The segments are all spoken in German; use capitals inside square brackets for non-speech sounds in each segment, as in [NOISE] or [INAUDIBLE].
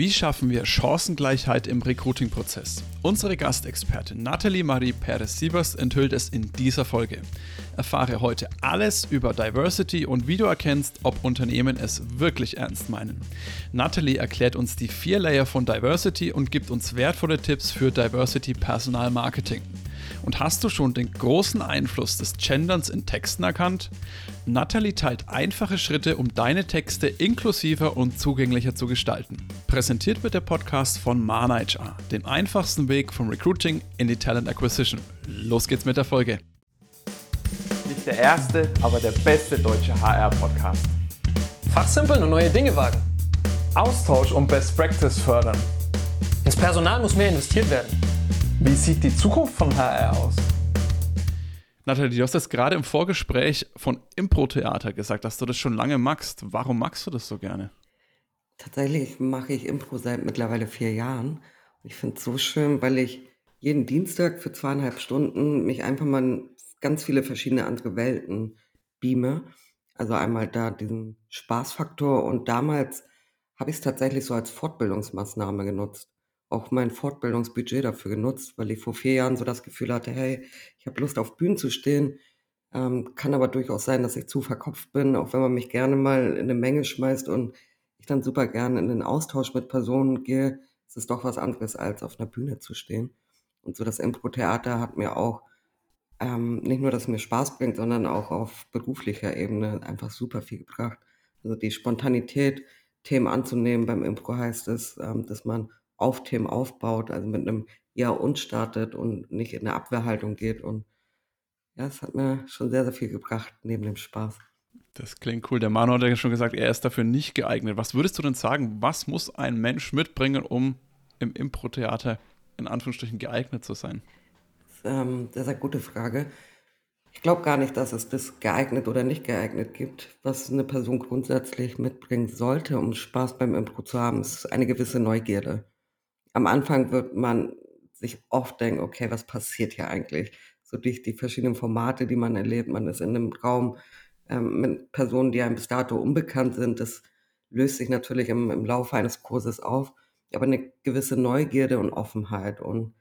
Wie schaffen wir Chancengleichheit im Recruiting-Prozess? Unsere Gastexpertin Nathalie Marie Perez-Siebers enthüllt es in dieser Folge. Erfahre heute alles über Diversity und wie du erkennst, ob Unternehmen es wirklich ernst meinen. Nathalie erklärt uns die vier Layer von Diversity und gibt uns wertvolle Tipps für Diversity Personal Marketing. Und hast du schon den großen Einfluss des Genderns in Texten erkannt? Natalie teilt einfache Schritte, um deine Texte inklusiver und zugänglicher zu gestalten. Präsentiert wird der Podcast von Mana HR, dem einfachsten Weg vom Recruiting in die Talent Acquisition. Los geht's mit der Folge. Nicht der erste, aber der beste deutsche HR-Podcast. Fachsimpeln und neue Dinge wagen. Austausch und Best Practice fördern. Ins Personal muss mehr investiert werden. Wie sieht die Zukunft von HR aus? Nathalie, du hast jetzt gerade im Vorgespräch von Impro-Theater gesagt, dass du das schon lange magst. Warum magst du das so gerne? Tatsächlich mache ich Impro seit mittlerweile vier Jahren. Ich finde es so schön, weil ich jeden Dienstag für zweieinhalb Stunden mich einfach mal in ganz viele verschiedene andere Welten beame. Also einmal da diesen Spaßfaktor und damals habe ich es tatsächlich so als Fortbildungsmaßnahme genutzt auch mein Fortbildungsbudget dafür genutzt, weil ich vor vier Jahren so das Gefühl hatte, hey, ich habe Lust auf Bühnen zu stehen. Ähm, kann aber durchaus sein, dass ich zu verkopft bin, auch wenn man mich gerne mal in eine Menge schmeißt und ich dann super gerne in den Austausch mit Personen gehe. Es ist doch was anderes, als auf einer Bühne zu stehen. Und so das Impro-Theater hat mir auch ähm, nicht nur, dass es mir Spaß bringt, sondern auch auf beruflicher Ebene einfach super viel gebracht. Also die Spontanität, Themen anzunehmen beim Impro heißt es, ähm, dass man auf Themen aufbaut, also mit einem Ja und startet und nicht in eine Abwehrhaltung geht. Und ja, es hat mir schon sehr, sehr viel gebracht, neben dem Spaß. Das klingt cool. Der Manu hat ja schon gesagt, er ist dafür nicht geeignet. Was würdest du denn sagen, was muss ein Mensch mitbringen, um im Impro-Theater in Anführungsstrichen geeignet zu sein? Das ist ähm, sehr, sehr gute Frage. Ich glaube gar nicht, dass es das geeignet oder nicht geeignet gibt. Was eine Person grundsätzlich mitbringen sollte, um Spaß beim Impro zu haben, ist eine gewisse Neugierde am Anfang wird man sich oft denken, okay, was passiert hier eigentlich? So durch die verschiedenen Formate, die man erlebt. Man ist in einem Raum ähm, mit Personen, die einem bis dato unbekannt sind. Das löst sich natürlich im, im Laufe eines Kurses auf. Aber eine gewisse Neugierde und Offenheit. Und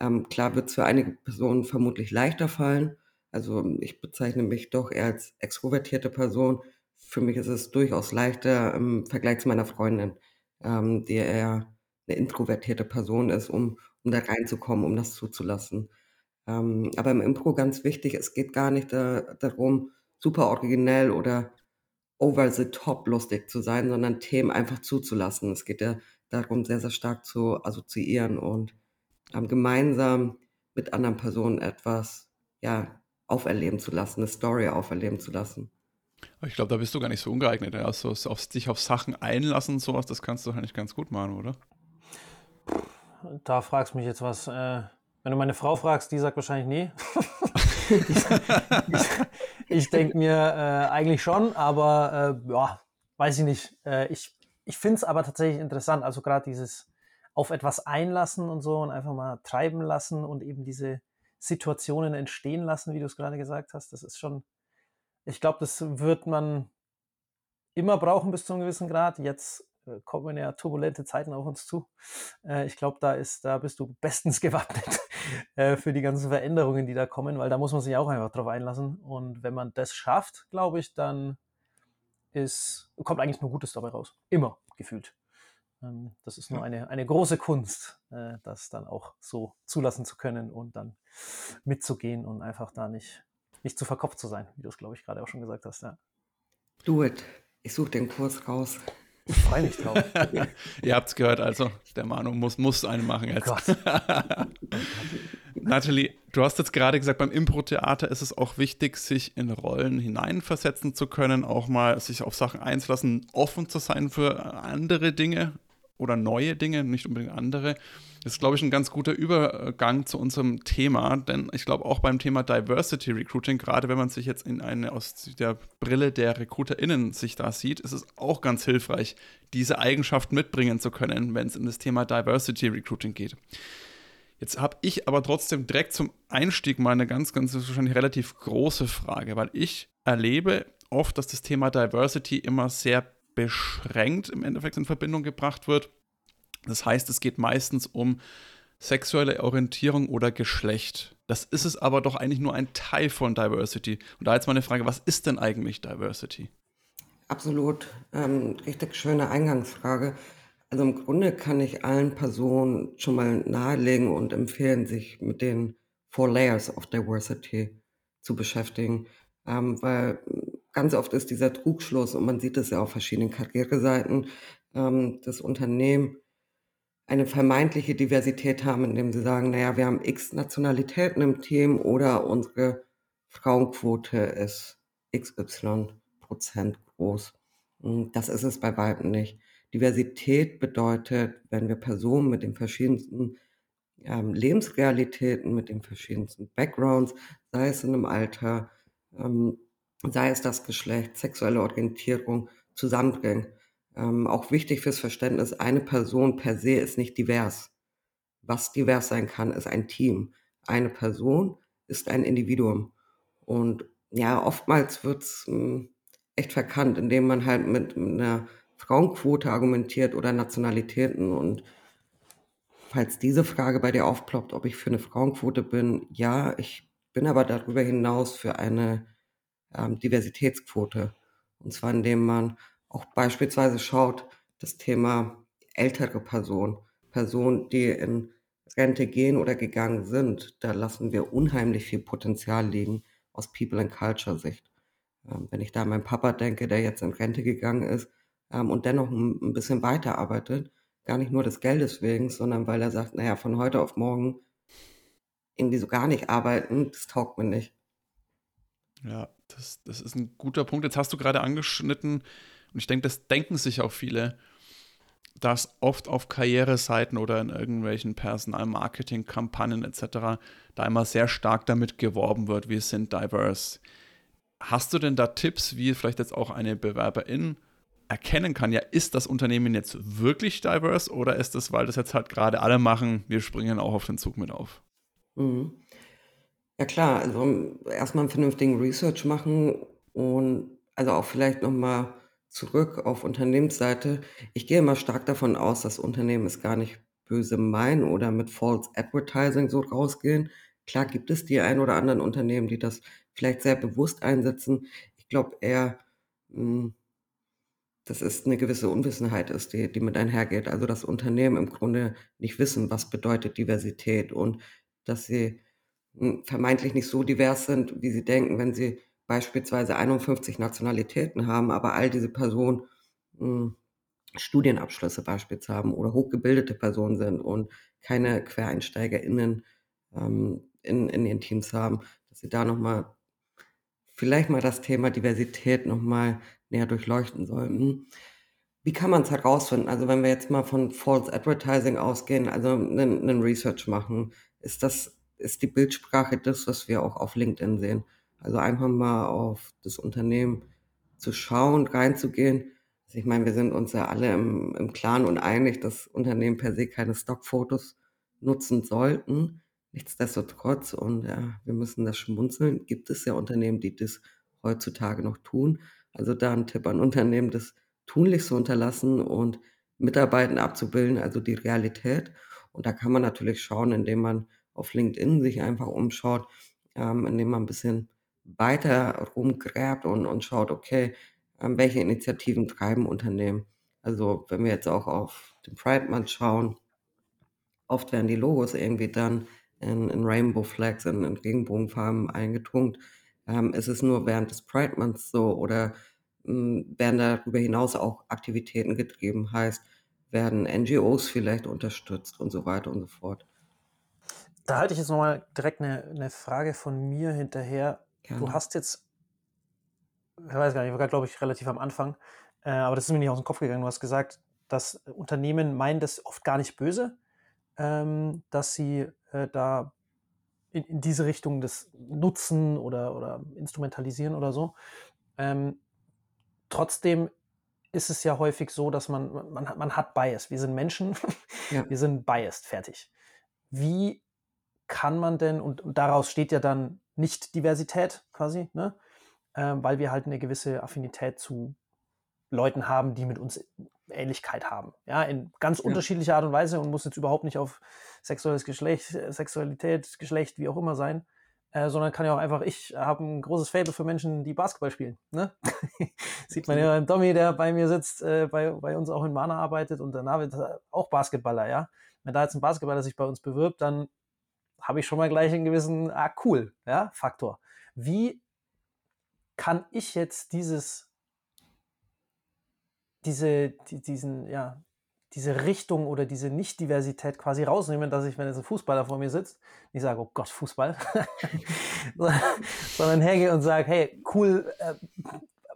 ähm, klar wird es für einige Personen vermutlich leichter fallen. Also ich bezeichne mich doch eher als extrovertierte Person. Für mich ist es durchaus leichter im Vergleich zu meiner Freundin, ähm, die eher eine introvertierte Person ist, um, um da reinzukommen, um das zuzulassen. Ähm, aber im Impro ganz wichtig, es geht gar nicht da, darum, super originell oder over the top lustig zu sein, sondern Themen einfach zuzulassen. Es geht ja darum, sehr, sehr stark zu assoziieren und ähm, gemeinsam mit anderen Personen etwas ja, auferleben zu lassen, eine Story auferleben zu lassen. Ich glaube, da bist du gar nicht so ungeeignet. Also auf, dich auf Sachen einlassen, sowas, das kannst du eigentlich ganz gut machen, oder? Da fragst du mich jetzt was. Äh, wenn du meine Frau fragst, die sagt wahrscheinlich nee. [LAUGHS] ich, ich, ich denke mir äh, eigentlich schon, aber äh, ja, weiß ich nicht. Äh, ich ich finde es aber tatsächlich interessant. Also gerade dieses auf etwas einlassen und so und einfach mal treiben lassen und eben diese Situationen entstehen lassen, wie du es gerade gesagt hast. Das ist schon, ich glaube, das wird man immer brauchen bis zu einem gewissen Grad. Jetzt kommen ja turbulente Zeiten auf uns zu. Äh, ich glaube, da ist, da bist du bestens [LAUGHS] gewappnet äh, für die ganzen Veränderungen, die da kommen, weil da muss man sich auch einfach drauf einlassen. Und wenn man das schafft, glaube ich, dann ist, kommt eigentlich nur Gutes dabei raus. Immer gefühlt. Ähm, das ist nur eine, eine große Kunst, das dann auch so zulassen zu können und dann mitzugehen und einfach da nicht, nicht zu verkopft zu sein, wie du es, glaube ich, gerade auch schon gesagt hast. Ja. Do it. Ich suche den Kurs raus. Ich freue mich drauf. [LAUGHS] Ihr habt es gehört, also der Manu muss, muss einen machen jetzt. Oh [LAUGHS] Nathalie, du hast jetzt gerade gesagt, beim Impro-Theater ist es auch wichtig, sich in Rollen hineinversetzen zu können, auch mal sich auf Sachen einzulassen, offen zu sein für andere Dinge oder neue Dinge, nicht unbedingt andere. Das ist, glaube ich, ein ganz guter Übergang zu unserem Thema, denn ich glaube auch beim Thema Diversity Recruiting, gerade wenn man sich jetzt in eine aus der Brille der RecruiterInnen sich da sieht, ist es auch ganz hilfreich, diese Eigenschaft mitbringen zu können, wenn es in das Thema Diversity Recruiting geht. Jetzt habe ich aber trotzdem direkt zum Einstieg mal eine ganz, ganz wahrscheinlich relativ große Frage, weil ich erlebe oft, dass das Thema Diversity immer sehr beschränkt im Endeffekt in Verbindung gebracht wird Das heißt, es geht meistens um sexuelle Orientierung oder Geschlecht. Das ist es aber doch eigentlich nur ein Teil von Diversity. Und da jetzt meine Frage, was ist denn eigentlich Diversity? Absolut. Ähm, richtig schöne Eingangsfrage. Also im Grunde kann ich allen Personen schon mal nahelegen und empfehlen, sich mit den Four Layers of Diversity zu beschäftigen. Ähm, weil ganz oft ist dieser Trugschluss, und man sieht es ja auf verschiedenen Karriereseiten, ähm, das Unternehmen eine vermeintliche Diversität haben, indem sie sagen, naja, wir haben x Nationalitäten im Team oder unsere Frauenquote ist xy Prozent groß. Hm, das ist es bei weitem nicht. Diversität bedeutet, wenn wir Personen mit den verschiedensten ähm, Lebensrealitäten, mit den verschiedensten Backgrounds, sei es in einem Alter, ähm, sei es das Geschlecht, sexuelle Orientierung, zusammenbringen. Ähm, auch wichtig fürs Verständnis, eine Person per se ist nicht divers. Was divers sein kann, ist ein Team. Eine Person ist ein Individuum. Und ja, oftmals wird's hm, echt verkannt, indem man halt mit, mit einer Frauenquote argumentiert oder Nationalitäten. Und falls diese Frage bei dir aufploppt, ob ich für eine Frauenquote bin, ja, ich bin aber darüber hinaus für eine ähm, Diversitätsquote. Und zwar indem man auch beispielsweise schaut, das Thema ältere Personen, Personen, die in Rente gehen oder gegangen sind, da lassen wir unheimlich viel Potenzial liegen aus People and Culture Sicht. Ähm, wenn ich da an meinen Papa denke, der jetzt in Rente gegangen ist ähm, und dennoch ein, ein bisschen weiterarbeitet, gar nicht nur des Geldes wegen, sondern weil er sagt, naja, von heute auf morgen irgendwie so gar nicht arbeiten, das taugt mir nicht. Ja, das, das ist ein guter Punkt. Jetzt hast du gerade angeschnitten, und ich denke, das denken sich auch viele, dass oft auf Karriereseiten oder in irgendwelchen Personalmarketing-Kampagnen etc. da immer sehr stark damit geworben wird, wir sind diverse. Hast du denn da Tipps, wie vielleicht jetzt auch eine Bewerberin erkennen kann, ja, ist das Unternehmen jetzt wirklich diverse oder ist das, weil das jetzt halt gerade alle machen, wir springen auch auf den Zug mit auf? Mhm. Ja klar, also erstmal einen vernünftigen Research machen und also auch vielleicht nochmal zurück auf Unternehmensseite. Ich gehe immer stark davon aus, dass Unternehmen es gar nicht böse meinen oder mit False Advertising so rausgehen. Klar gibt es die ein oder anderen Unternehmen, die das vielleicht sehr bewusst einsetzen. Ich glaube eher, hm, dass es eine gewisse Unwissenheit ist, die, die mit einhergeht. Also dass Unternehmen im Grunde nicht wissen, was bedeutet Diversität und dass sie vermeintlich nicht so divers sind, wie sie denken, wenn sie beispielsweise 51 Nationalitäten haben, aber all diese Personen hm, Studienabschlüsse beispielsweise haben oder hochgebildete Personen sind und keine QuereinsteigerInnen ähm, in, in ihren Teams haben, dass sie da nochmal vielleicht mal das Thema Diversität nochmal näher durchleuchten sollten. Wie kann man es herausfinden? Also wenn wir jetzt mal von False Advertising ausgehen, also einen, einen Research machen, ist das, ist die Bildsprache das, was wir auch auf LinkedIn sehen? Also einfach mal auf das Unternehmen zu schauen, reinzugehen. Also ich meine, wir sind uns ja alle im, im Klaren und einig, dass Unternehmen per se keine Stockfotos nutzen sollten. Nichtsdestotrotz, und ja, wir müssen das schmunzeln, gibt es ja Unternehmen, die das heutzutage noch tun. Also da ein Tipp an Unternehmen, das tunlich zu unterlassen und Mitarbeiten abzubilden, also die Realität. Und da kann man natürlich schauen, indem man auf LinkedIn sich einfach umschaut, ähm, indem man ein bisschen weiter rumgräbt und, und schaut, okay, ähm, welche Initiativen treiben Unternehmen. Also wenn wir jetzt auch auf den Pride Month schauen, oft werden die Logos irgendwie dann in, in Rainbow Flags, in, in Regenbogenfarben eingetunkt. Ähm, ist es nur während des Pride Months so oder mh, hm, werden darüber hinaus auch Aktivitäten getrieben? Heißt, werden NGOs vielleicht unterstützt und so weiter und so fort. Da halte ich jetzt nochmal direkt eine, eine Frage von mir hinterher. Gerne. Du hast jetzt, ich weiß gar nicht, ich war glaube ich relativ am Anfang, äh, aber das ist mir nicht aus dem Kopf gegangen. Du hast gesagt, dass Unternehmen meinen das oft gar nicht böse, ähm, dass sie äh, da in, in, diese Richtung das nutzen oder, oder instrumentalisieren oder so. Ähm, trotzdem ist es ja häufig so, dass man, man, man hat Bias. Wir sind Menschen, ja. [LAUGHS] wir sind biased, fertig. Wie kann man denn, und, und daraus steht ja dann nicht Diversität quasi, ne? Ähm, weil wir halt eine gewisse Affinität zu Leuten haben, die mit uns Ähnlichkeit haben. Ja, in ganz ja. unterschiedlicher Art und Weise und muss jetzt überhaupt nicht auf sexuelles Geschlecht, Sexualität, Geschlecht, wie auch immer sein, äh, sondern kann ja auch einfach, ich habe ein großes Fable für Menschen, die Basketball spielen. Ne? [LAUGHS] Sieht man ja beim Tommy, der bei mir sitzt, äh, bei, bei uns auch in Mana arbeitet und danach wird auch Basketballer, ja. Wenn da jetzt ein Basketballer sich bei uns bewirbt, dann habe ich schon mal gleich einen gewissen, ah, cool, ja, Faktor. Wie kann ich jetzt dieses diese, die, diesen, ja, diese Richtung oder diese Nicht-Diversität quasi rausnehmen, dass ich, wenn jetzt ein Fußballer vor mir sitzt, nicht sage, oh Gott, Fußball, [LAUGHS] sondern hergehe und sage, hey, cool, äh,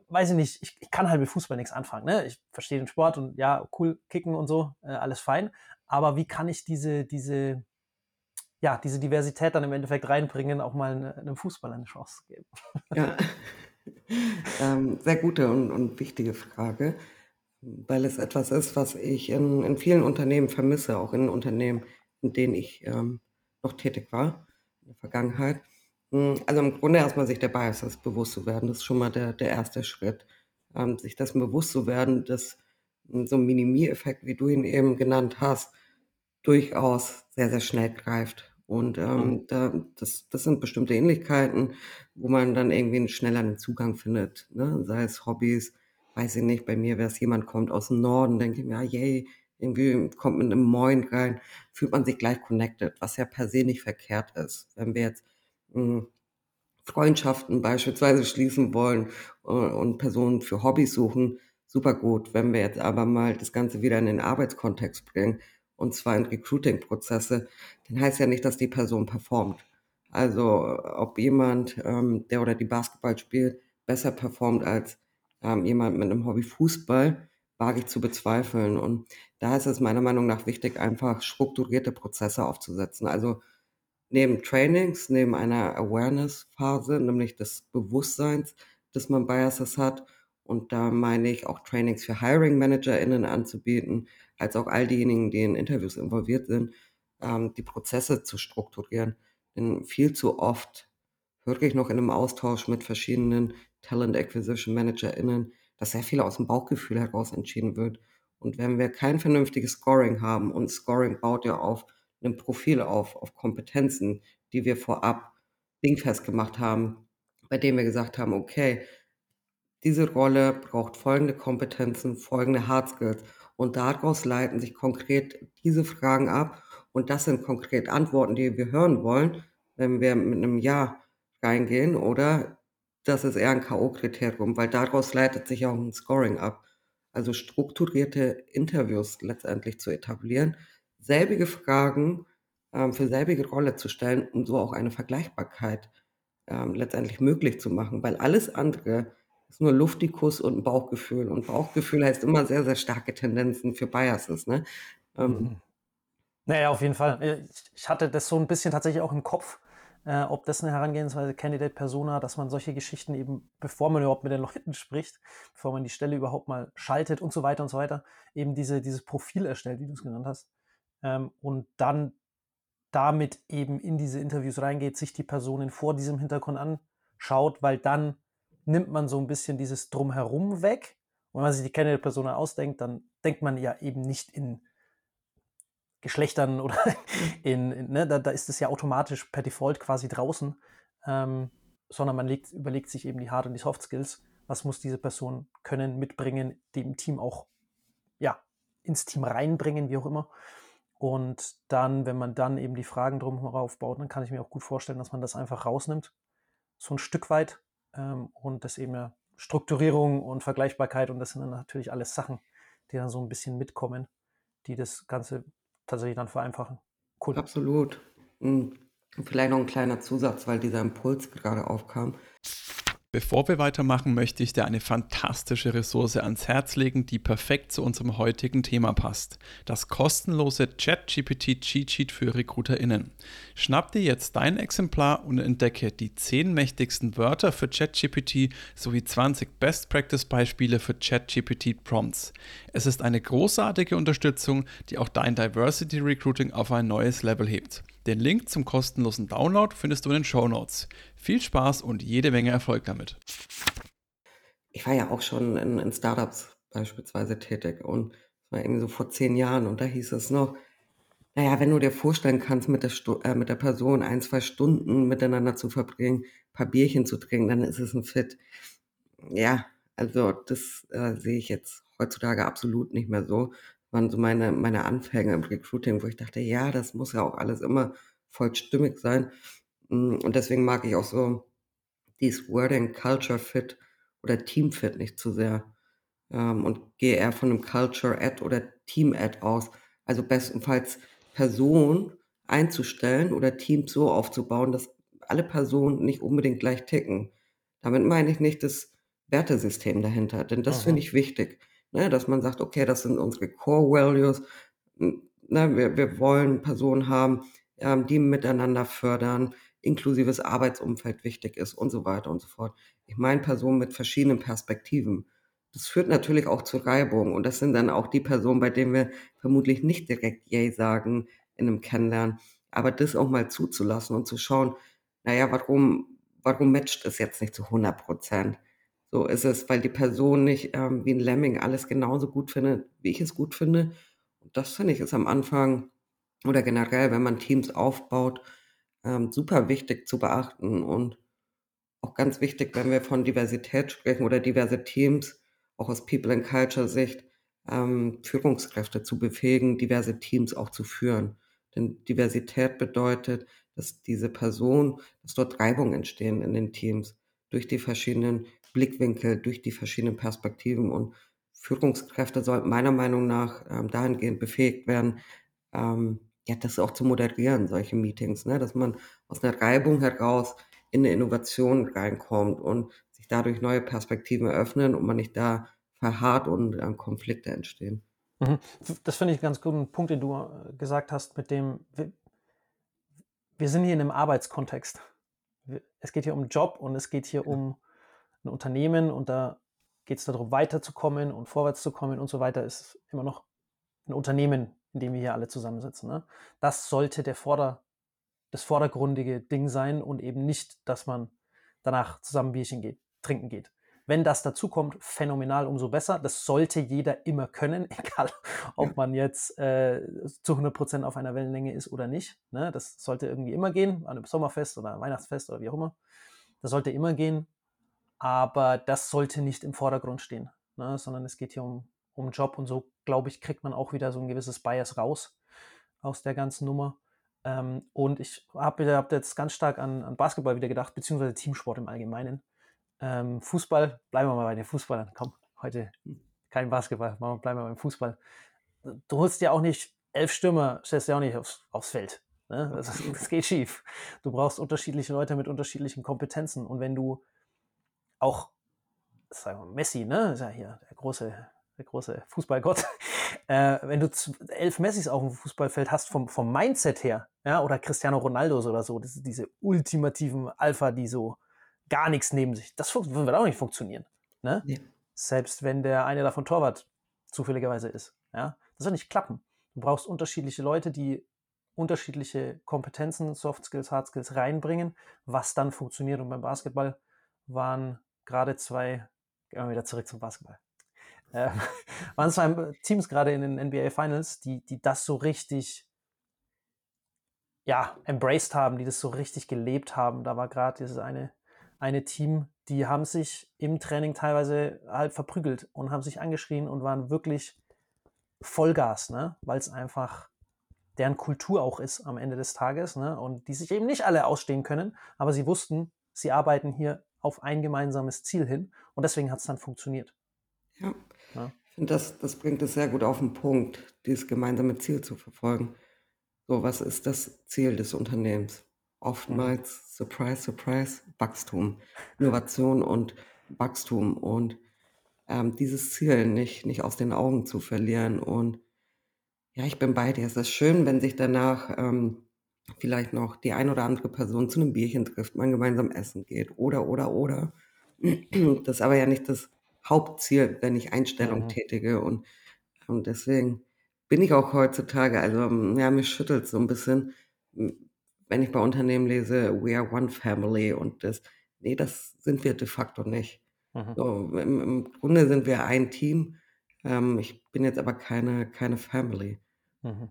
weiß ich nicht, ich, ich, kann halt mit Fußball nichts anfangen. Ne? Ich verstehe den Sport und ja, cool, kicken und so, äh, alles fein. Aber wie kann ich diese, diese, ja, diese Diversität dann im Endeffekt reinbringen, auch mal eine, einem Fußballer eine Chance geben? ja, [LAUGHS] ähm, sehr gute und, und wichtige Frage weil es etwas ist, was ich in, in vielen Unternehmen vermisse, auch in Unternehmen, in denen ich ähm, noch tätig war in der Vergangenheit. Hm, also im Grunde erstmal sich der Biases bewusst zu werden, das ist schon mal der, der erste Schritt. Ähm, sich dessen bewusst zu werden, dass hm, so ein Minimiereffekt, wie du ihn eben genannt hast, durchaus sehr, sehr schnell greift. Und ähm, mhm. da, das, das sind bestimmte Ähnlichkeiten, wo man dann irgendwie einen schnelleren Zugang findet, ne? sei es Hobbys, weiß ich nicht, bei mir wäre es jemand kommt aus dem Norden, denke ich mir, ah, yay, irgendwie kommt mit einem Moin rein, fühlt man sich gleich connected, was ja per se nicht verkehrt ist. Wenn wir jetzt mh, hm, Freundschaften beispielsweise schließen wollen und, äh, und Personen für Hobbys suchen, super gut. Wenn wir jetzt aber mal das Ganze wieder in den Arbeitskontext bringen, und zwar in Recruiting-Prozesse, dann heißt ja nicht, dass die Person performt. Also ob jemand, ähm, der oder die Basketball spielt, besser performt als ähm, jemand mit einem Hobby Fußball, wage ich zu bezweifeln. Und da ist es meiner Meinung nach wichtig, einfach strukturierte Prozesse aufzusetzen. Also neben Trainings, neben einer Awareness-Phase, nämlich des Bewusstseins, dass man Biases hat. Und da meine ich auch Trainings für Hiring-ManagerInnen anzubieten, als auch all diejenigen, die in Interviews involviert sind, ähm, die Prozesse zu strukturieren. Denn viel zu oft wirklich noch in einem Austausch mit verschiedenen Talent Acquisition ManagerInnen, dass sehr viel aus dem Bauchgefühl heraus entschieden wird. Und wenn wir kein vernünftiges Scoring haben, und Scoring baut ja auf einem Profil auf, auf Kompetenzen, die wir vorab dingfest gemacht haben, bei dem wir gesagt haben, okay, diese Rolle braucht folgende Kompetenzen, folgende Hard Skills. Und daraus leiten sich konkret diese Fragen ab. Und das sind konkret Antworten, die wir hören wollen, wenn wir mit einem Ja reingehen oder das ist eher ein K.O.-Kriterium, weil daraus leitet sich auch ein Scoring ab. Also strukturierte Interviews letztendlich zu etablieren, selbige Fragen ähm, für selbige Rolle zu stellen, um so auch eine Vergleichbarkeit ähm, letztendlich möglich zu machen, weil alles andere ist nur Luftikus und ein Bauchgefühl. Und Bauchgefühl heißt immer sehr, sehr starke Tendenzen für Biases. Ne? Ähm, mhm. Naja, auf jeden Fall. Ich hatte das so ein bisschen tatsächlich auch im Kopf, äh, ob das eine Herangehensweise Candidate Persona, dass man solche Geschichten eben, bevor man überhaupt mit den [LAUGHS] Leuten spricht, bevor man die Stelle überhaupt mal schaltet und so weiter und so weiter, eben diese, dieses Profil erstellt, wie du es genannt hast, ähm, und dann damit eben in diese Interviews reingeht, sich die Personen vor diesem Hintergrund anschaut, weil dann nimmt man so ein bisschen dieses Drumherum weg. Und wenn man sich die Candidate Persona ausdenkt, dann denkt man ja eben nicht in Geschlechtern oder [LAUGHS] in, in ne, da, da, ist es ja automatisch per Default quasi draußen, ähm, sondern man legt, überlegt sich eben die Hard- und die Soft Skills. Was muss diese Person können, mitbringen, die im Team auch ja, ins Team reinbringen, wie auch immer. Und dann, wenn man dann eben die Fragen drumherum aufbaut, dann kann ich mir auch gut vorstellen, dass man das einfach rausnimmt, so ein Stück weit. Ähm, und das eben ja Strukturierung und Vergleichbarkeit und das sind dann natürlich alles Sachen, die dann so ein bisschen mitkommen, die das Ganze tatsächlich dann vereinfachen. Cool. Absolut. Hm. Vielleicht noch ein kleiner Zusatz, weil dieser Impuls gerade aufkam. Bevor wir weitermachen, möchte ich dir eine fantastische Ressource ans Herz legen, die perfekt zu unserem heutigen Thema passt. Das kostenlose ChatGPT Cheat Sheet für RecruiterInnen. Schnapp dir jetzt dein Exemplar und entdecke die 10 mächtigsten Wörter für ChatGPT sowie 20 Best Practice Beispiele für ChatGPT Prompts. Es ist eine großartige Unterstützung, die auch dein Diversity Recruiting auf ein neues Level hebt. Den Link zum kostenlosen Download findest du in den Show Notes. Viel Spaß und jede Menge Erfolg damit. Ich war ja auch schon in, in Startups beispielsweise tätig und das war irgendwie so vor zehn Jahren und da hieß es noch, naja, wenn du dir vorstellen kannst, mit der, Stu äh, mit der Person ein, zwei Stunden miteinander zu verbringen, ein paar Bierchen zu trinken, dann ist es ein Fit. Ja, also das äh, sehe ich jetzt heutzutage absolut nicht mehr so. Das waren so meine, meine Anfänge im Recruiting, wo ich dachte, ja, das muss ja auch alles immer voll stimmig sein. Mm, und deswegen mag ich auch so dieses Wording Culture Fit oder Team Fit nicht zu sehr. Ähm, und gehe eher von einem Culture Ad oder Team Ad aus. Also bestenfalls Person einzustellen oder Teams so aufzubauen, dass alle Personen nicht unbedingt gleich ticken. Damit meine ich nicht das Wertesystem dahinter, denn das finde ich wichtig, ne, dass man sagt, okay, das sind unsere Core Values, ne, wir, wir wollen Personen haben, ähm, die miteinander fördern, inklusives Arbeitsumfeld wichtig ist und so weiter und so fort. Ich meine Personen mit verschiedenen Perspektiven. Das führt natürlich auch zu Reibung und das sind dann auch die Personen, bei denen wir vermutlich nicht direkt Yay sagen in einem Kennenlernen, aber das auch mal zuzulassen und zu schauen, naja, warum, warum matcht es jetzt nicht zu 100 Prozent? So ist es, weil die Person nicht ähm, wie ein Lemming alles genauso gut findet, wie ich es gut finde. Und das finde ich ist am Anfang oder generell, wenn man Teams aufbaut, ähm, super wichtig zu beachten und auch ganz wichtig, wenn wir von Diversität sprechen oder diverse Teams, auch aus People and Culture Sicht, ähm, Führungskräfte zu befähigen, diverse Teams auch zu führen. Denn Diversität bedeutet, dass diese Person, dass dort Reibung entstehen in den Teams durch die verschiedenen Blickwinkel, durch die verschiedenen Perspektiven und Führungskräfte sollten meiner Meinung nach ähm, dahingehend befähigt werden, ähm, ja, das auch zu moderieren, solche Meetings, ne? dass man aus einer Reibung heraus in eine Innovation reinkommt und sich dadurch neue Perspektiven eröffnen und man nicht da verharrt und äh, Konflikte entstehen. Mhm. Das finde ich einen ganz guten Punkt, den du äh, gesagt hast, mit dem, wir, wir sind hier in einem Arbeitskontext. Es geht hier um Job und es geht hier um ein Unternehmen und da geht es darum, weiterzukommen und vorwärts zu kommen und so weiter. Ist immer noch ein Unternehmen, in dem wir hier alle zusammensitzen. Ne? Das sollte der Vorder-, das vordergründige Ding sein und eben nicht, dass man danach zusammen Bierchen geht, trinken geht. Wenn das dazu kommt, phänomenal, umso besser. Das sollte jeder immer können, [LAUGHS] egal ob man jetzt äh, zu 100% auf einer Wellenlänge ist oder nicht. Ne? Das sollte irgendwie immer gehen, an einem Sommerfest oder Weihnachtsfest oder wie auch immer. Das sollte immer gehen, aber das sollte nicht im Vordergrund stehen, ne? sondern es geht hier um, um Job und so, glaube ich, kriegt man auch wieder so ein gewisses Bias raus aus der ganzen Nummer. Ähm, und ich habe hab jetzt ganz stark an, an, Basketball wieder gedacht, beziehungsweise Teamsport im Allgemeinen. Ähm, Fußball, bleiben wir mal bei den Fußballern. Komm, heute kein Basketball, bleiben wir beim Fußball. Du holst ja auch nicht elf Stürmer, stellst ja auch nicht aufs, aufs Feld. Ne? Das, das, geht schief. Du brauchst unterschiedliche Leute mit unterschiedlichen Kompetenzen. Und wenn du auch, sagen wir Messi, ne, ist ja hier der große der große Fußballgott, [LAUGHS] äh, wenn du elf Messis auf dem Fußballfeld hast, vom, vom Mindset her, ja, oder Cristiano Ronaldo oder so, das, diese ultimativen Alpha, die so gar nichts neben sich, das wird auch nicht funktionieren. Ne? Ja. Selbst wenn der eine davon Torwart zufälligerweise ist. Ja? Das wird nicht klappen. Du brauchst unterschiedliche Leute, die unterschiedliche Kompetenzen, Soft Skills, Hard Skills reinbringen, was dann funktioniert. Und beim Basketball waren gerade zwei, gehen wir wieder zurück zum Basketball äh, [LAUGHS] waren zwei Teams gerade in den NBA Finals, die, die das so richtig ja, embraced haben, die das so richtig gelebt haben. Da war gerade dieses eine, eine Team, die haben sich im Training teilweise halb verprügelt und haben sich angeschrien und waren wirklich Vollgas, ne? weil es einfach deren Kultur auch ist am Ende des Tages ne? und die sich eben nicht alle ausstehen können, aber sie wussten, sie arbeiten hier auf ein gemeinsames Ziel hin und deswegen hat es dann funktioniert. Ja. Ja. Ich finde, das, das bringt es sehr gut auf den Punkt, dieses gemeinsame Ziel zu verfolgen. So, was ist das Ziel des Unternehmens? Oftmals, surprise, surprise, Wachstum, Innovation und Wachstum und ähm, dieses Ziel nicht, nicht aus den Augen zu verlieren. Und ja, ich bin bei dir. Es ist schön, wenn sich danach ähm, vielleicht noch die ein oder andere Person zu einem Bierchen trifft, man gemeinsam essen geht oder, oder, oder. Das ist aber ja nicht das Hauptziel, wenn ich Einstellung mhm. tätige. Und, und deswegen bin ich auch heutzutage, also ja, mich schüttelt so ein bisschen, wenn ich bei Unternehmen lese, we are one family und das, nee, das sind wir de facto nicht. Mhm. So, im, im, Grunde sind wir ein Team, Ähm, ich bin jetzt aber keine, keine Family. Mhm.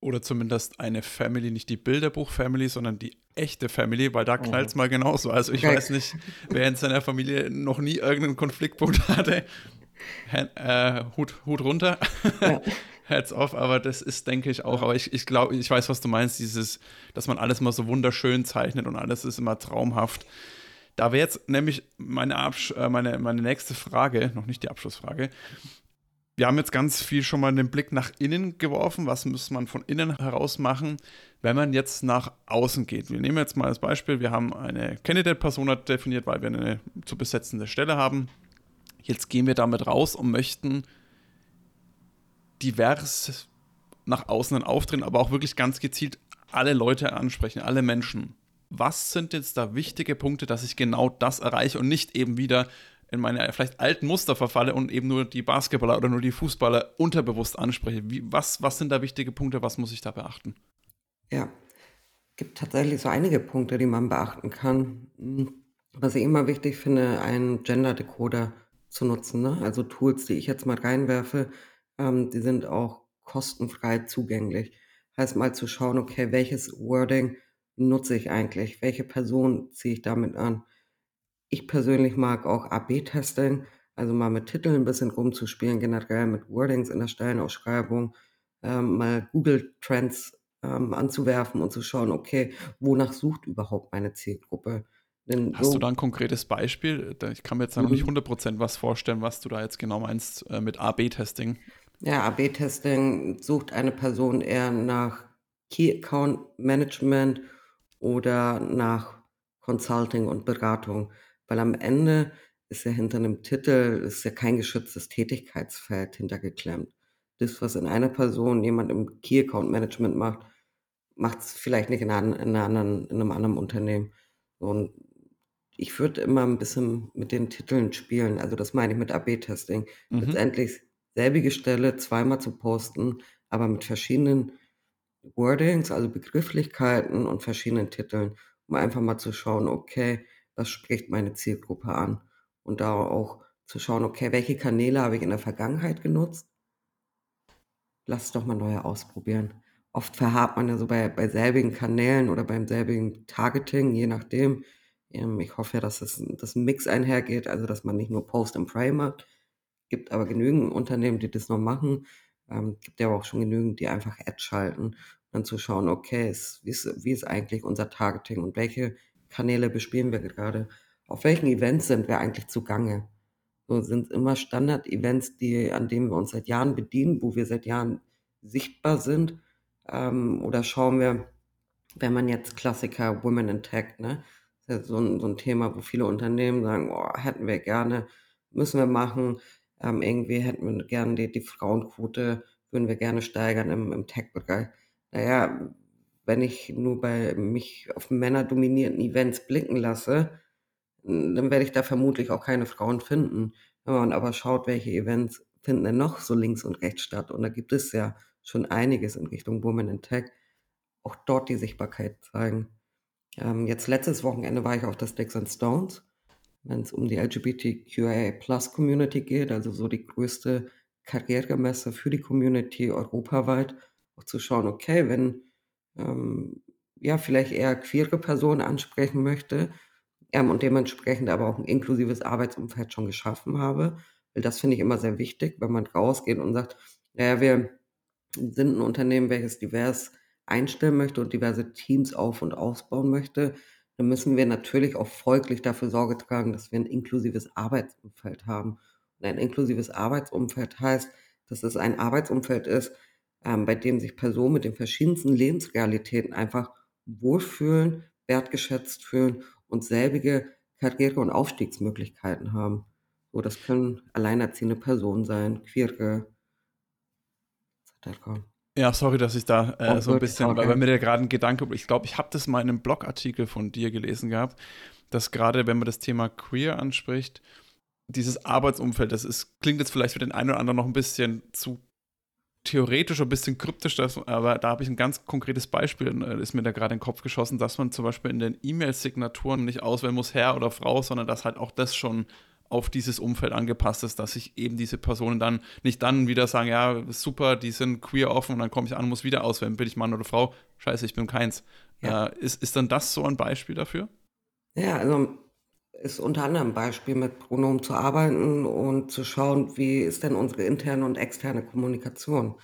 Oder zumindest eine Family, nicht die Bilderbuch-Family, sondern die echte Family, weil da knallt es mhm. mal genauso. Also ich weiß nicht, wer in seiner Familie noch nie irgendeinen Konfliktpunkt [LAUGHS] hatte. Äh, Hut, Hut runter. Ja. [LAUGHS] Heads off, aber das ist, denke ich, auch. Aber ich, ich glaube, ich weiß, was du meinst, dieses, dass man alles mal so wunderschön zeichnet und alles ist immer traumhaft. Da wäre jetzt nämlich meine, Absch äh, meine, meine nächste Frage, noch nicht die Abschlussfrage. Wir haben jetzt ganz viel schon mal den Blick nach innen geworfen. Was muss man von innen heraus machen, wenn man jetzt nach außen geht? Wir nehmen jetzt mal als Beispiel, wir haben eine Candidate-Persona definiert, weil wir eine zu besetzende Stelle haben. Jetzt gehen wir damit raus und möchten divers nach außen auftreten, aber auch wirklich ganz gezielt alle Leute ansprechen, alle Menschen. Was sind jetzt da wichtige Punkte, dass ich genau das erreiche und nicht eben wieder in meine vielleicht alten Muster verfalle und eben nur die Basketballer oder nur die Fußballer unterbewusst anspreche? Wie, was, was sind da wichtige Punkte? Was muss ich da beachten? Ja, gibt tatsächlich so einige Punkte, die man beachten kann. Was ich immer wichtig finde, einen Gender-Decoder zu nutzen. Ne? Also Tools, die ich jetzt mal reinwerfe, ähm, die sind auch kostenfrei zugänglich. Heißt mal zu schauen, okay, welches Wording nutze ich eigentlich? Welche Person ziehe ich damit an? Ich persönlich mag auch AB-Testing, also mal mit Titeln ein bisschen rumzuspielen, generell mit Wordings in der Stellenausschreibung, ähm, mal Google Trends ähm, anzuwerfen und zu schauen, okay, wonach sucht überhaupt meine Zielgruppe? Denn Hast so, du da ein konkretes Beispiel? Ich kann mir jetzt noch nicht 100% was vorstellen, was du da jetzt genau meinst äh, mit AB-Testing. Ja, AB-Testing sucht eine Person eher nach Key Account Management oder nach Consulting und Beratung, weil am Ende ist ja hinter einem Titel ist ja kein geschütztes Tätigkeitsfeld hintergeklemmt. Das, was in einer Person jemand im Key Account Management macht, macht es vielleicht nicht in, einer, in, einer anderen, in einem anderen Unternehmen. Und ich würde immer ein bisschen mit den Titeln spielen. Also das meine ich mit AB-Testing. Mhm. Letztendlich selbige Stelle zweimal zu posten, aber mit verschiedenen Wordings, also Begrifflichkeiten und verschiedenen Titeln, um einfach mal zu schauen, okay, was spricht meine Zielgruppe an? Und da auch zu schauen, okay, welche Kanäle habe ich in der Vergangenheit genutzt? Lass es doch mal neue ausprobieren. Oft verharrt man ja so bei, bei selbigen Kanälen oder beim selbigen Targeting, je nachdem. Ähm, ich hoffe ja, dass dass ein Mix einhergeht, also dass man nicht nur Post and Pray macht, Gibt aber genügend Unternehmen, die das noch machen. Ähm, gibt ja aber auch schon genügend, die einfach Ads schalten und dann zu schauen, okay, ist, wie, ist, wie ist eigentlich unser Targeting und welche Kanäle bespielen wir gerade? Auf welchen Events sind wir eigentlich zugange? So sind immer Standard-Events, an denen wir uns seit Jahren bedienen, wo wir seit Jahren sichtbar sind. Ähm, oder schauen wir, wenn man jetzt Klassiker Women in Tech, ne? Das ist ja so ein, so ein Thema, wo viele Unternehmen sagen, oh, hätten wir gerne, müssen wir machen. Ähm, irgendwie hätten wir gerne die, die Frauenquote, würden wir gerne steigern im, im Tech-Bereich. Naja, wenn ich nur bei mich auf männerdominierten Events blicken lasse, dann werde ich da vermutlich auch keine Frauen finden. Wenn man aber schaut, welche Events finden denn noch so links und rechts statt, und da gibt es ja schon einiges in Richtung Women in Tech, auch dort die Sichtbarkeit zeigen. Ähm, jetzt letztes Wochenende war ich auf der Sticks and Stones wenn es um die LGBTQIA-Plus-Community geht, also so die größte Karrieremesse für die Community europaweit, auch zu schauen, okay, wenn ähm, ja vielleicht eher queere Personen ansprechen möchte ähm, und dementsprechend aber auch ein inklusives Arbeitsumfeld schon geschaffen habe, weil das finde ich immer sehr wichtig, wenn man rausgeht und sagt, naja, wir sind ein Unternehmen, welches divers einstellen möchte und diverse Teams auf und ausbauen möchte, dann müssen wir natürlich auch folglich dafür Sorge tragen, dass wir ein inklusives Arbeitsumfeld haben. Und ein inklusives Arbeitsumfeld heißt, dass es ein Arbeitsumfeld ist, ähm, bei dem sich Personen mit den verschiedensten Lebensrealitäten einfach wohlfühlen, wertgeschätzt fühlen und selbige Karriere- und Aufstiegsmöglichkeiten haben. So, das können alleinerziehende Personen sein, queere. Ja, sorry, dass ich da äh, so ein bisschen, weil, weil mir da gerade ein Gedanke, ich glaube, ich habe das mal in einem Blogartikel von dir gelesen gehabt, dass gerade, wenn man das Thema Queer anspricht, dieses Arbeitsumfeld, das ist, klingt jetzt vielleicht für den einen oder anderen noch ein bisschen zu theoretisch, ein bisschen kryptisch, aber da habe ich ein ganz konkretes Beispiel, äh, ist mir da gerade in den Kopf geschossen, dass man zum Beispiel in den E-Mail-Signaturen nicht auswählen muss, Herr oder Frau, sondern dass halt auch das schon auf dieses Umfeld angepasst ist, dass sich eben diese Personen dann nicht dann wieder sagen, ja, super, die sind queer offen und dann komme ich an und muss wieder auswählen, bin ich Mann oder Frau, scheiße, ich bin keins. Ja. Äh, ist, ist dann das so ein Beispiel dafür? Ja, also ist unter anderem Beispiel, mit Pronomen zu arbeiten und zu schauen, wie ist denn unsere interne und externe Kommunikation.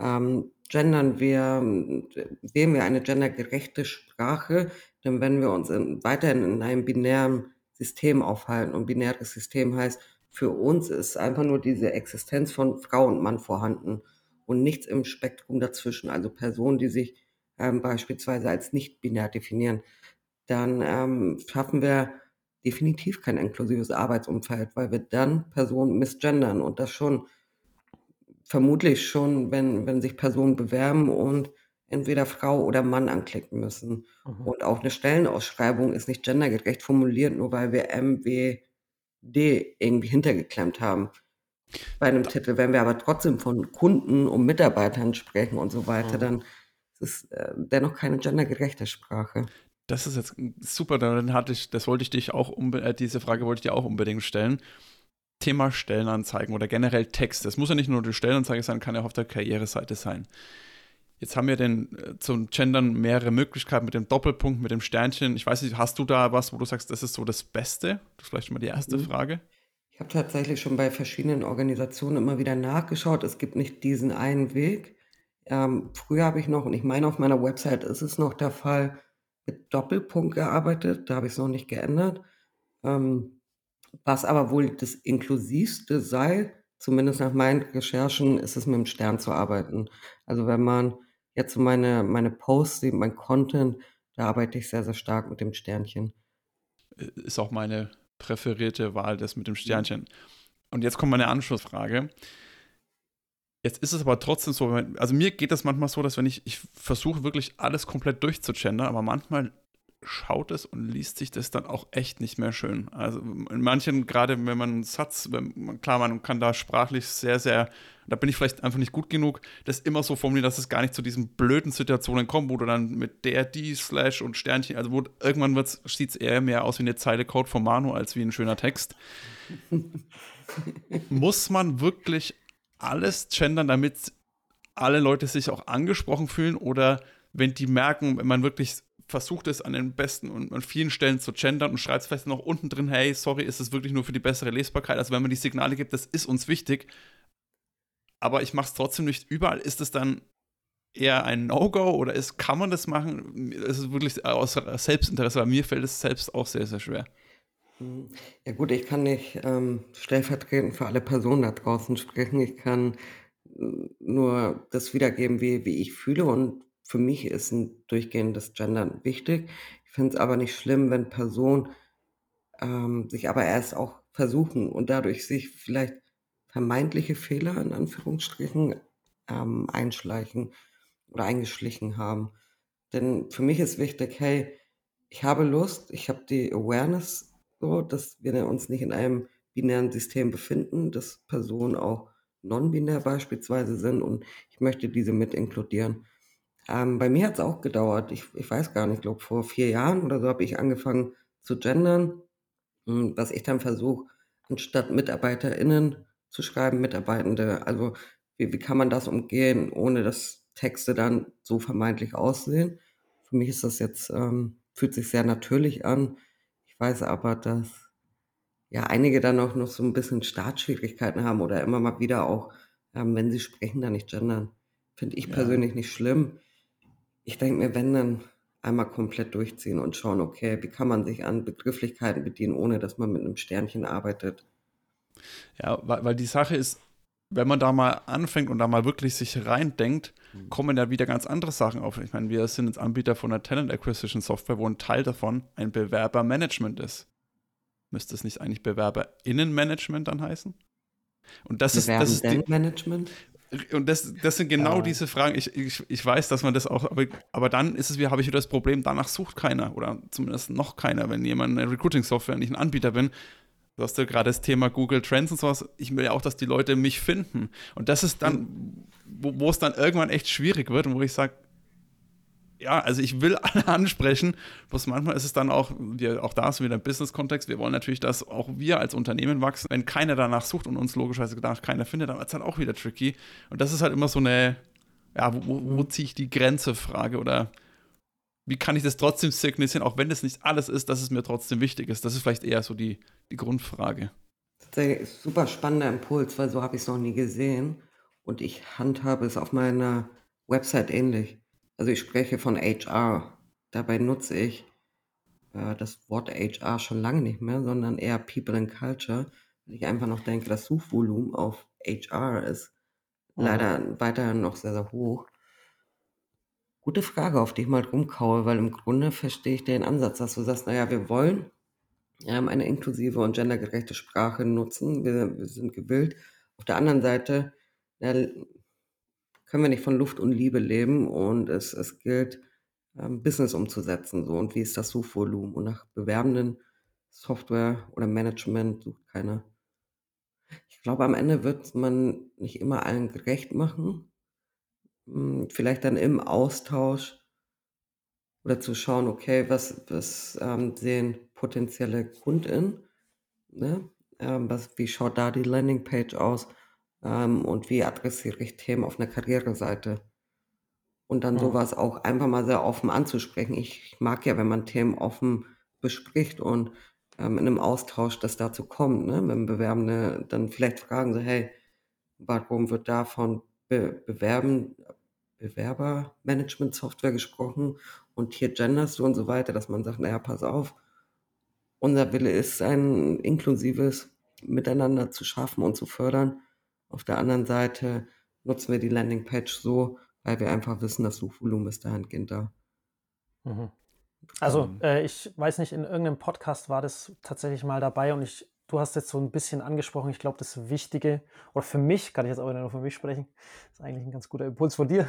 Ähm, gendern wir, wählen wir eine gendergerechte Sprache, denn wenn wir uns in, weiterhin in einem binären System aufhalten und binäres System heißt, für uns ist einfach nur diese Existenz von Frau und Mann vorhanden und nichts im Spektrum dazwischen, also Personen, die sich ähm, beispielsweise als nicht binär definieren, dann ähm, schaffen wir definitiv kein inklusives Arbeitsumfeld, weil wir dann Personen misgendern und das schon vermutlich schon, wenn, wenn sich Personen bewerben und entweder Frau oder Mann anklicken müssen. Mhm. Und auch eine Stellenausschreibung ist nicht gendergerecht formuliert, nur weil wir MWD irgendwie hintergeklemmt haben bei einem Titel. Wenn wir aber trotzdem von Kunden und Mitarbeitern sprechen und so weiter, mhm. dann ist es äh, dennoch keine gendergerechte Sprache. Das ist jetzt super, dann hatte ich, das wollte ich dich auch, äh, diese Frage wollte ich dir auch unbedingt stellen. Thema Stellenanzeigen oder generell Text. Das muss ja nicht nur die Stellenanzeige sein, kann ja auch auf der Karriereseite sein. Jetzt haben wir denn äh, zum Gendern mehrere Möglichkeiten mit dem Doppelpunkt, mit dem Sternchen. Ich weiß nicht, hast du da was, wo du sagst, das ist so das Beste? Das ist vielleicht mal die erste mhm. Frage. Ich habe tatsächlich schon bei verschiedenen Organisationen immer wieder nachgeschaut. Es gibt nicht diesen einen Weg. Ähm, früher habe ich noch, und ich meine, auf meiner Website ist es noch der Fall, mit Doppelpunkt gearbeitet. Da habe ich es noch nicht geändert. Ähm, was aber wohl das Inklusivste sei, zumindest nach meinen Recherchen, ist es mit dem Stern zu arbeiten. Also wenn man jetzt meine, meine Posts sieht, mein Content, da arbeite ich sehr, sehr stark mit dem Sternchen. Ist auch meine präferierte Wahl, das mit dem Sternchen. Und jetzt kommt meine Anschlussfrage. Jetzt ist es aber trotzdem so, also mir geht das manchmal so, dass wenn ich, ich versuche wirklich alles komplett durchzugendern, aber manchmal schaut es und liest sich das dann auch echt nicht mehr schön. Also in manchen, gerade wenn man einen Satz, wenn, klar, man kann da sprachlich sehr, sehr, da bin ich vielleicht einfach nicht gut genug, das immer so formulieren, dass es gar nicht zu diesen blöden Situationen kommt, wo du dann mit der, die, Slash und Sternchen, also wo irgendwann sieht es eher mehr aus wie eine Zeile Code von Manu als wie ein schöner Text. [LAUGHS] Muss man wirklich alles gendern, damit alle Leute sich auch angesprochen fühlen oder wenn die merken, wenn man wirklich versucht es an den besten und an vielen Stellen zu gendern und schreibt es vielleicht noch unten drin, hey, sorry, ist es wirklich nur für die bessere Lesbarkeit. Also wenn man die Signale gibt, das ist uns wichtig. Aber ich mache es trotzdem nicht überall. Ist es dann eher ein No-Go oder ist, kann man das machen? Es ist wirklich aus Selbstinteresse, weil mir fällt es selbst auch sehr, sehr schwer. Ja gut, ich kann nicht ähm, stellvertretend für alle Personen da draußen sprechen. Ich kann nur das wiedergeben, wie, wie ich fühle und für mich ist ein durchgehendes Gendern wichtig. Ich finde es aber nicht schlimm, wenn Personen ähm, sich aber erst auch versuchen und dadurch sich vielleicht vermeintliche Fehler in Anführungsstrichen ähm, einschleichen oder eingeschlichen haben. Denn für mich ist wichtig, hey, ich habe Lust, ich habe die Awareness, so, dass wir uns nicht in einem binären System befinden, dass Personen auch non-binär beispielsweise sind und ich möchte diese mit inkludieren. Ähm, bei mir hat es auch gedauert. Ich, ich weiß gar nicht, ich glaube, vor vier Jahren oder so habe ich angefangen zu gendern, hm, was ich dann versuche, anstatt MitarbeiterInnen zu schreiben, Mitarbeitende. Also, wie, wie kann man das umgehen, ohne dass Texte dann so vermeintlich aussehen? Für mich ist das jetzt, ähm, fühlt sich sehr natürlich an. Ich weiß aber, dass ja einige dann auch noch so ein bisschen Startschwierigkeiten haben oder immer mal wieder auch, ähm, wenn sie sprechen, da nicht gendern. Finde ich ja. persönlich nicht schlimm. Ich denke mir, wenn dann einmal komplett durchziehen und schauen, okay, wie kann man sich an Begrifflichkeiten bedienen, ohne dass man mit einem Sternchen arbeitet. Ja, weil, weil die Sache ist, wenn man da mal anfängt und da mal wirklich sich reindenkt, mhm. kommen da wieder ganz andere Sachen auf. Ich meine, wir sind jetzt Anbieter von einer Talent Acquisition Software, wo ein Teil davon ein Bewerbermanagement ist. Müsste es nicht eigentlich Bewerberinnenmanagement dann heißen? Und das ist, das ist die, Management? Und das, das sind genau ja. diese Fragen. Ich, ich, ich weiß, dass man das auch, aber, aber dann ist es, wie habe ich wieder das Problem, danach sucht keiner oder zumindest noch keiner, wenn jemand eine Recruiting-Software nicht ein Anbieter bin. Du hast ja gerade das Thema Google Trends und sowas. Ich will ja auch, dass die Leute mich finden. Und das ist dann, wo, es dann irgendwann echt schwierig wird und wo ich sage, ja, also ich will [LAUGHS] alle ansprechen, bloß manchmal ist es dann auch, wir, auch da ist wieder ein Business-Kontext, wir wollen natürlich, dass auch wir als Unternehmen wachsen. Wenn keiner danach sucht und uns logischerweise danach keiner findet, dann wird es halt auch wieder tricky. Und das ist halt immer so eine, ja, wo, wo, wo ziehe ich die Grenze Frage oder wie kann ich das trotzdem signalisieren, auch wenn es nicht alles ist, dass es mir trotzdem wichtig ist? Das ist vielleicht eher so die, die Grundfrage. Super spannender Impuls, weil so habe ich es noch nie gesehen. Und ich handhabe es auf meiner Website ähnlich. Also ich spreche von HR. Dabei nutze ich äh, das Wort HR schon lange nicht mehr, sondern eher People and Culture. Weil ich einfach noch denke, das Suchvolumen auf HR ist mhm. leider weiterhin noch sehr, sehr hoch. Gute Frage, auf die ich mal rumkaue, weil im Grunde verstehe ich den Ansatz, dass du sagst, naja, wir wollen ähm, eine inklusive und gendergerechte Sprache nutzen. Wir, wir sind gewillt. Auf der anderen Seite ja, können wir nicht von Luft und Liebe leben und es, es gilt, ähm, Business umzusetzen. So. Und wie ist das Suchvolumen? Und nach bewerbenden Software oder Management sucht keiner. Ich glaube, am Ende wird man nicht immer allen gerecht machen. Hm, vielleicht dann im Austausch oder zu schauen, okay, was, was ähm, sehen potenzielle KundInnen, ne? ähm, was, wie schaut da die Landingpage aus ähm, und wie adressiere ich Themen auf einer Karriereseite. Und dann mhm. sowas auch einfach mal sehr offen anzusprechen. Ich mag ja, wenn man Themen offen bespricht und ähm, in einem Austausch das dazu kommt, ne? wenn Bewerbende dann vielleicht fragen so, hey, warum wird da von Be Bewerben, Bewerbermanagement-Software gesprochen und hier genderst du und so weiter, dass man sagt, naja, pass auf, unser Wille ist, ein inklusives Miteinander zu schaffen und zu fördern. Auf der anderen Seite nutzen wir die Landingpage so, weil wir einfach wissen, das Suchvolumen ist dahingehend da. Mhm. Also, äh, ich weiß nicht, in irgendeinem Podcast war das tatsächlich mal dabei und ich, du hast jetzt so ein bisschen angesprochen, ich glaube, das Wichtige, oder für mich, kann ich jetzt aber nur für mich sprechen, ist eigentlich ein ganz guter Impuls von dir.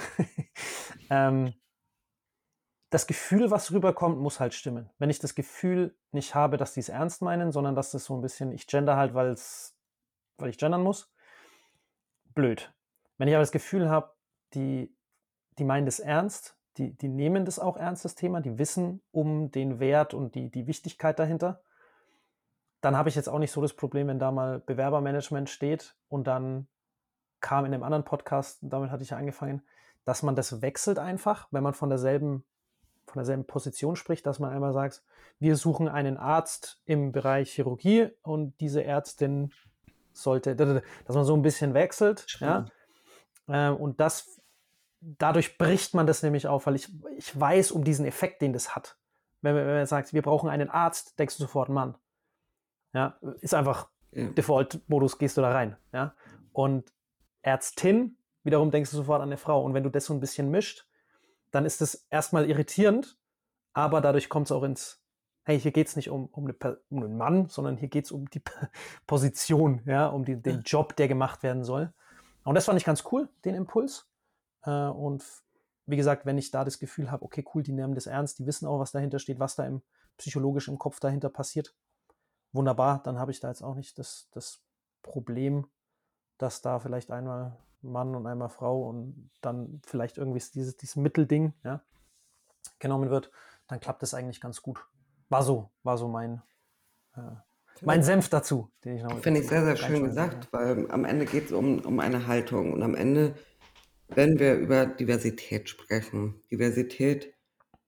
[LAUGHS] ähm, das Gefühl, was rüberkommt, muss halt stimmen. Wenn ich das Gefühl nicht habe, dass die es ernst meinen, sondern dass das so ein bisschen, ich gender halt, weil ich gendern muss, blöd. Wenn ich aber das Gefühl habe, die, die meinen das ernst, die, die nehmen das auch ernst, das Thema, die wissen um den Wert und die, die Wichtigkeit dahinter, dann habe ich jetzt auch nicht so das Problem, wenn da mal Bewerbermanagement steht und dann kam in einem anderen Podcast, damit hatte ich ja angefangen, dass man das wechselt einfach, wenn man von derselben von derselben Position spricht, dass man einmal sagt, wir suchen einen Arzt im Bereich Chirurgie und diese Ärztin sollte, dass man so ein bisschen wechselt, ja. Ähm, und das, dadurch bricht man das nämlich auf, weil ich, ich weiß um diesen Effekt, den das hat. Wenn man, wenn man sagt, wir brauchen einen Arzt, denkst du sofort Mann. Ja, ist einfach ja. Default-Modus, gehst du da rein, ja. Und Ärztin, wiederum denkst du sofort an eine Frau. Und wenn du das so ein bisschen mischt, dann ist es erstmal irritierend, aber dadurch kommt es auch ins, hey, hier geht es nicht um, um, eine, um, einen Mann, sondern hier geht es um die [LAUGHS] Position, ja, um die, den Job, der gemacht werden soll. Und das fand ich ganz cool, den Impuls. Äh, und wie gesagt, wenn ich da das Gefühl habe, okay, cool, die nehmen das ernst, die wissen auch, was dahinter steht, was da im psychologisch im Kopf dahinter passiert. Wunderbar, dann habe ich da jetzt auch nicht das, das Problem, dass da vielleicht einmal Mann und einmal Frau und dann vielleicht irgendwie dieses, dieses Mittelding ja, genommen wird, dann klappt das eigentlich ganz gut. War so, war so mein, äh, mein Senf dazu, den ich noch Finde ich sehr, sehr schön gesagt, ja. weil am Ende geht es um, um eine Haltung und am Ende, wenn wir über Diversität sprechen, Diversität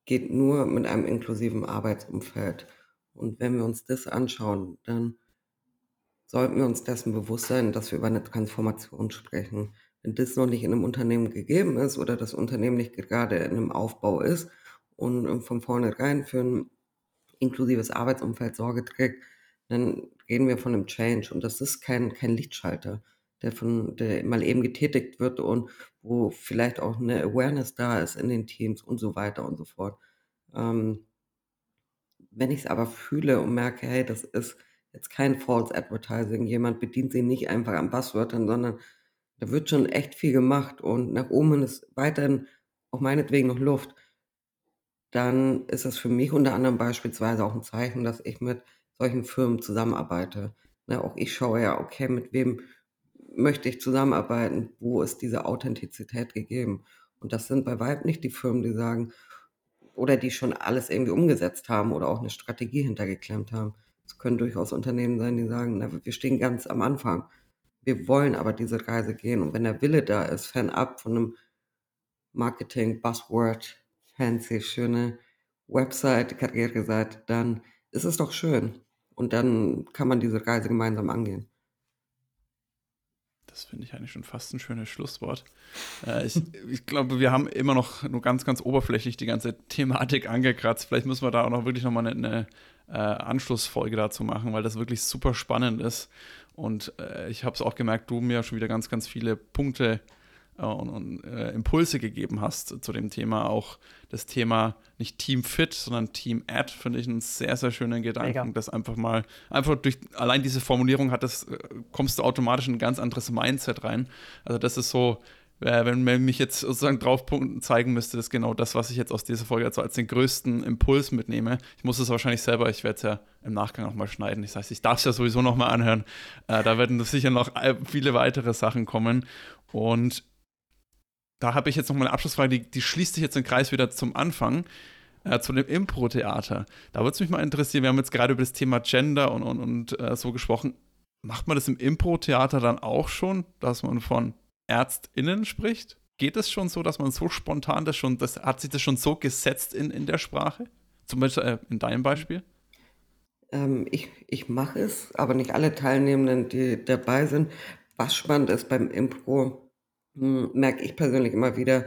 geht nur mit einem inklusiven Arbeitsumfeld. Und wenn wir uns das anschauen, dann sollten wir uns dessen bewusst sein, dass wir über eine Transformation sprechen. Wenn das noch nicht in einem Unternehmen gegeben ist oder das Unternehmen nicht gerade in einem Aufbau ist und von vornherein für ein inklusives Arbeitsumfeld Sorge trägt, dann reden wir von einem Change. Und das ist kein, kein Lichtschalter, der, von, der mal eben getätigt wird und wo vielleicht auch eine Awareness da ist in den Teams und so weiter und so fort. Ähm, wenn ich es aber fühle und merke, hey, das ist jetzt kein False Advertising. Jemand bedient sie nicht einfach an Buzzwörtern, sondern da wird schon echt viel gemacht und nach oben ist weiterhin auch meinetwegen noch Luft. Dann ist das für mich unter anderem beispielsweise auch ein Zeichen, dass ich mit solchen Firmen zusammenarbeite. Ne, auch ich schaue ja, okay, mit wem möchte ich zusammenarbeiten? Wo ist diese Authentizität gegeben? Und das sind bei Weib nicht die Firmen, die sagen, oder die schon alles irgendwie umgesetzt haben oder auch eine Strategie hintergeklemmt haben. Es können durchaus Unternehmen sein, die sagen, na, wir stehen ganz am Anfang. Wir wollen aber diese Reise gehen. Und wenn der Wille da ist, fernab von einem Marketing, Buzzword, fancy, schöne Website, Karriereseite, dann ist es doch schön. Und dann kann man diese Reise gemeinsam angehen. Das finde ich eigentlich schon fast ein schönes Schlusswort. Äh, ich, [LAUGHS] ich, glaube, wir haben immer noch nur ganz, ganz oberflächlich die ganze Thematik angekratzt. Vielleicht müssen wir da auch noch wirklich nochmal eine, eine äh, Anschlussfolge dazu machen, weil das wirklich super spannend ist. Und äh, ich habe es auch gemerkt, du mir schon wieder ganz, ganz viele Punkte äh, und, und äh, Impulse gegeben hast zu dem Thema. Auch das Thema nicht Team Fit, sondern Team Ad, finde ich einen sehr, sehr schönen Gedanken. Mega. Das einfach mal, einfach durch allein diese Formulierung hat das, äh, kommst du automatisch in ein ganz anderes Mindset rein. Also das ist so, äh, wenn man mich jetzt sozusagen drauf zeigen müsste, ist genau das, was ich jetzt aus dieser Folge also als den größten Impuls mitnehme. Ich muss es wahrscheinlich selber, ich werde es ja im Nachgang auch mal schneiden. Das heißt, ich darf es ja sowieso noch mal anhören. Äh, da werden sicher noch viele weitere Sachen kommen. Und da habe ich jetzt noch mal eine Abschlussfrage, die, die, schließt sich jetzt den Kreis wieder zum Anfang, äh, zu dem Impro-Theater. Da würde es mich mal interessieren, wir haben jetzt gerade über das Thema Gender und, und, und äh, so gesprochen. Macht man das im Impro-Theater dann auch schon, dass man von ÄrztInnen spricht? Geht es schon so, dass man so spontan das schon, das, hat sich das schon so gesetzt in, in der Sprache? Zum Beispiel äh, in deinem Beispiel? Ähm, ich ich mache es, aber nicht alle Teilnehmenden, die dabei sind. Was spannend ist beim Impro, hm, merke ich persönlich immer wieder,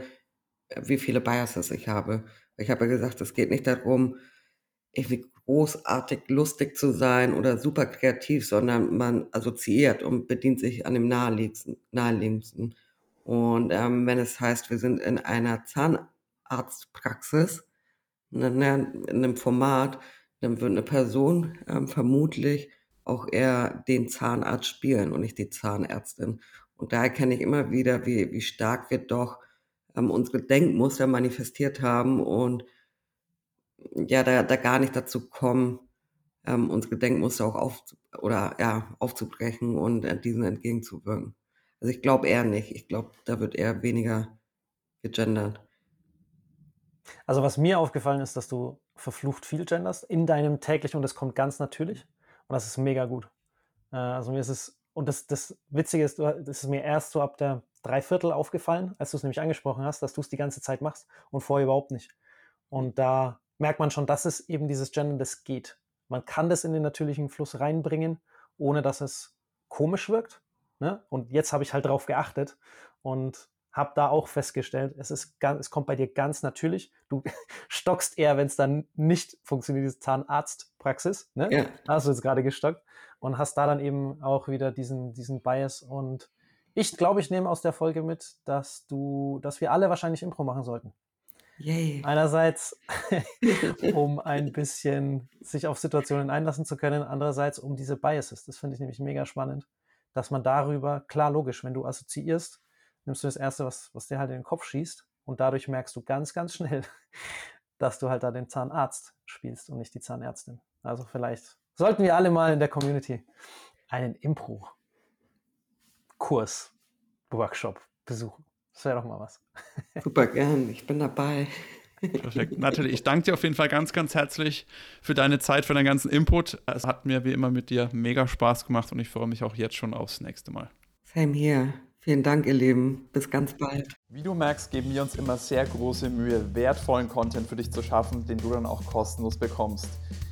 äh, wie viele Biases ich habe. Ich habe ja gesagt, es geht nicht darum, irgendwie großartig lustig zu sein oder super kreativ, sondern man assoziiert und bedient sich an dem naheliegendsten. naheliegendsten. Und ähm, wenn es heißt, wir sind in einer Zahnarztpraxis, ne, ne, in einem Format, dann wird eine Person ähm, vermutlich auch eher den Zahnarzt spielen und nicht die Zahnärztin. Und da erkenne ich immer wieder, wie, wie stark wir doch ähm, unsere Denkmuster manifestiert haben und ja, da, da gar nicht dazu kommen, ähm, unsere Denkmuster auch auf, oder, ja, aufzubrechen und äh, diesen entgegenzuwirken. Also ich glaube eher nicht. Ich glaube, da wird eher weniger gegendert. Also was mir aufgefallen ist, dass du verflucht viel genderst in deinem täglichen und das kommt ganz natürlich und das ist mega gut. Äh, also mir ist es und das, das Witzige ist, das ist mir erst so ab der Dreiviertel aufgefallen, als du es nämlich angesprochen hast, dass du es die ganze Zeit machst und vorher überhaupt nicht. Und da merkt man schon, dass es eben dieses Gender, das geht. Man kann das in den natürlichen Fluss reinbringen, ohne dass es komisch wirkt. Ne? Und jetzt habe ich halt darauf geachtet und habe da auch festgestellt, es, ist ganz, es kommt bei dir ganz natürlich. Du [LAUGHS] stockst eher, wenn es dann nicht funktioniert, diese Zahnarztpraxis. Ne? Ja. Hast du jetzt gerade gestockt und hast da dann eben auch wieder diesen, diesen Bias. Und ich glaube, ich nehme aus der Folge mit, dass du, dass wir alle wahrscheinlich Impro machen sollten. Yay. Einerseits, [LAUGHS] um ein bisschen sich auf Situationen einlassen zu können, andererseits um diese Biases. Das finde ich nämlich mega spannend, dass man darüber, klar, logisch, wenn du assoziierst, nimmst du das Erste, was, was dir halt in den Kopf schießt und dadurch merkst du ganz, ganz schnell, [LAUGHS] dass du halt da den Zahnarzt spielst und nicht die Zahnärztin. Also vielleicht sollten wir alle mal in der Community einen Impro-Kurs, Workshop besuchen. Das wäre doch mal was. [LAUGHS] Super gern, ich bin dabei. Perfekt. Natürlich, ich danke dir auf jeden Fall ganz, ganz herzlich für deine Zeit, für deinen ganzen Input. Es hat mir wie immer mit dir mega Spaß gemacht und ich freue mich auch jetzt schon aufs nächste Mal. Same here. Vielen Dank, ihr Lieben. Bis ganz bald. Wie du merkst, geben wir uns immer sehr große Mühe, wertvollen Content für dich zu schaffen, den du dann auch kostenlos bekommst.